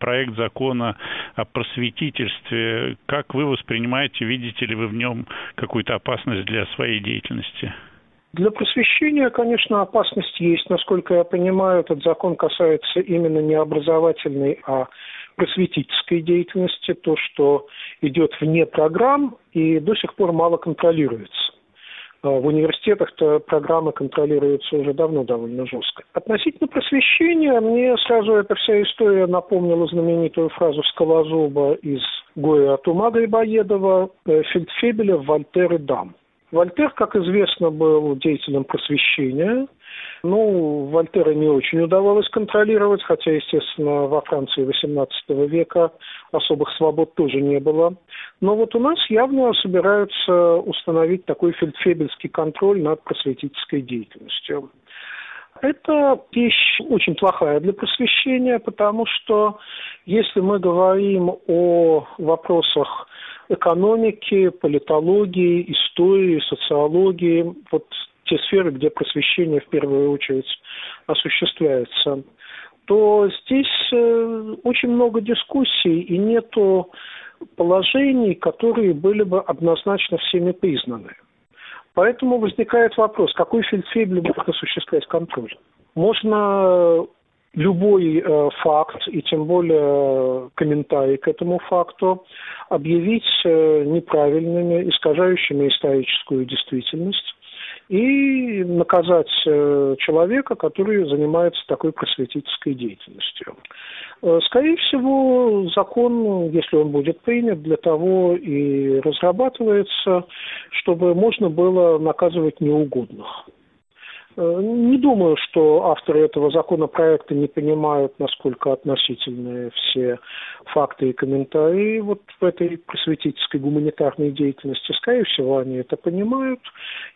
проект закона о просветительстве. Как вы воспринимаете, видите ли вы в нем какую-то опасность для своей деятельности? Для просвещения, конечно, опасность есть. Насколько я понимаю, этот закон касается именно не образовательной, а просветительской деятельности, то, что идет вне программ и до сих пор мало контролируется. А в университетах-то программы контролируются уже давно довольно жестко. Относительно просвещения, мне сразу эта вся история напомнила знаменитую фразу Скалозуба из Гоя Атумага и Баедова э, «Фельдфебеля, Вольтер и Дам». Вольтер, как известно, был деятелем просвещения. Ну, Вольтера не очень удавалось контролировать, хотя, естественно, во Франции XVIII века особых свобод тоже не было. Но вот у нас явно собираются установить такой фельдфебельский контроль над просветительской деятельностью. Это вещь очень плохая для просвещения, потому что если мы говорим о вопросах экономики, политологии, истории, социологии, вот те сферы, где просвещение в первую очередь осуществляется, то здесь э, очень много дискуссий и нету положений, которые были бы однозначно всеми признаны. Поэтому возникает вопрос, какой фельдфебель будет осуществлять контроль? Можно любой э, факт и тем более комментарий к этому факту объявить э, неправильными, искажающими историческую действительность и наказать э, человека, который занимается такой просветительской деятельностью. Э, скорее всего, закон, если он будет принят, для того и разрабатывается, чтобы можно было наказывать неугодных. Э, не думаю, что авторы этого законопроекта не понимают, насколько относительны все факты и комментарии вот в этой просветительской гуманитарной деятельности. Скорее всего, они это понимают.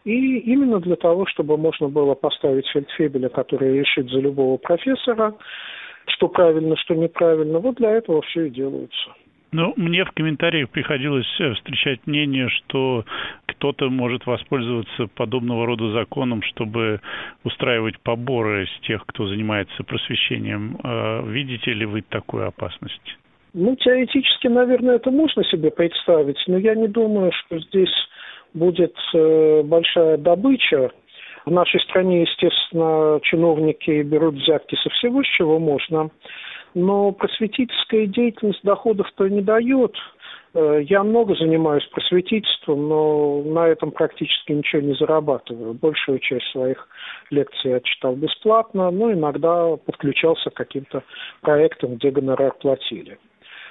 И именно для того, чтобы можно было поставить фельдфебеля, который решит за любого профессора, что правильно, что неправильно, вот для этого все и делается. Ну, мне в комментариях приходилось э, встречать мнение, что кто-то может воспользоваться подобного рода законом, чтобы устраивать поборы с тех, кто занимается просвещением. А видите ли вы такую опасность? Ну, теоретически, наверное, это можно себе представить, но я не думаю, что здесь будет э, большая добыча. В нашей стране, естественно, чиновники берут взятки со всего, с чего можно но просветительская деятельность доходов-то не дает. Э, я много занимаюсь просветительством, но на этом практически ничего не зарабатываю. Большую часть своих лекций я читал бесплатно, но иногда подключался к каким-то проектам, где гонорар платили.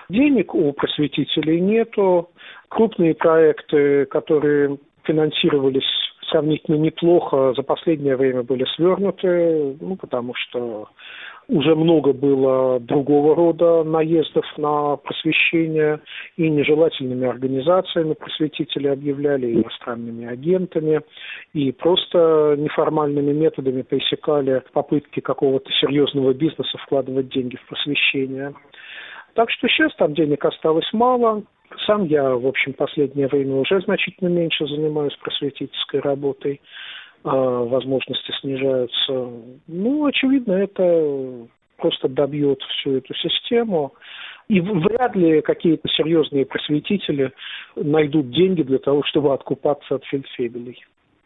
Денег у просветителей нету. Крупные проекты, которые финансировались сравнительно неплохо, за последнее время были свернуты, ну, потому что уже много было другого рода наездов на просвещение и нежелательными организациями просветители объявляли, и иностранными агентами, и просто неформальными методами пресекали попытки какого-то серьезного бизнеса вкладывать деньги в просвещение. Так что сейчас там денег осталось мало. Сам я, в общем, последнее время уже значительно меньше занимаюсь просветительской работой. А, возможности снижаются. Ну, очевидно, это просто добьет всю эту систему. И вряд ли какие-то серьезные просветители найдут деньги для того, чтобы откупаться от фельдфебелей.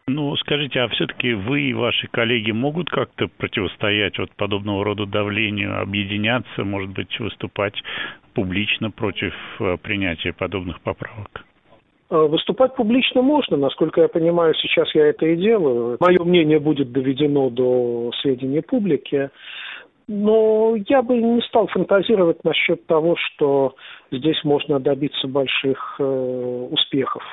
Ну, скажите, а все-таки вы и ваши коллеги могут как-то противостоять вот подобного рода давлению, объединяться, может быть, выступать публично против э, принятия подобных поправок? Э, выступать публично можно, насколько я понимаю, сейчас я это и делаю. Мое мнение будет доведено до сведения публики. Но я бы не стал фантазировать насчет того, что здесь можно добиться больших э, успехов.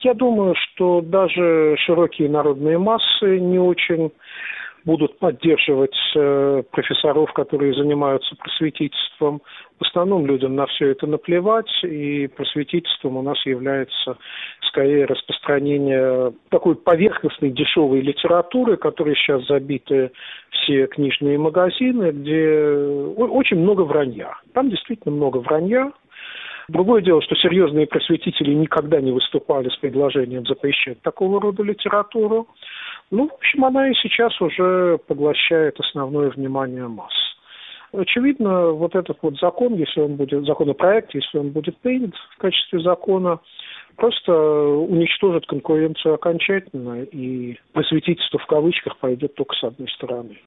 Я думаю, что даже широкие народные массы не очень будут поддерживать э, профессоров, которые занимаются просветительством. В основном людям на все это наплевать, и просветительством у нас является скорее распространение такой поверхностной дешевой литературы, которой сейчас забиты все книжные магазины, где очень много вранья. Там действительно много вранья, Другое дело, что серьезные просветители никогда не выступали с предложением запрещать такого рода литературу. Ну, в общем, она и сейчас уже поглощает основное внимание масс. Очевидно, вот этот вот закон, если он будет, законопроект, если он будет принят в качестве закона, просто уничтожит конкуренцию окончательно, и просветительство в кавычках пойдет только с одной стороны.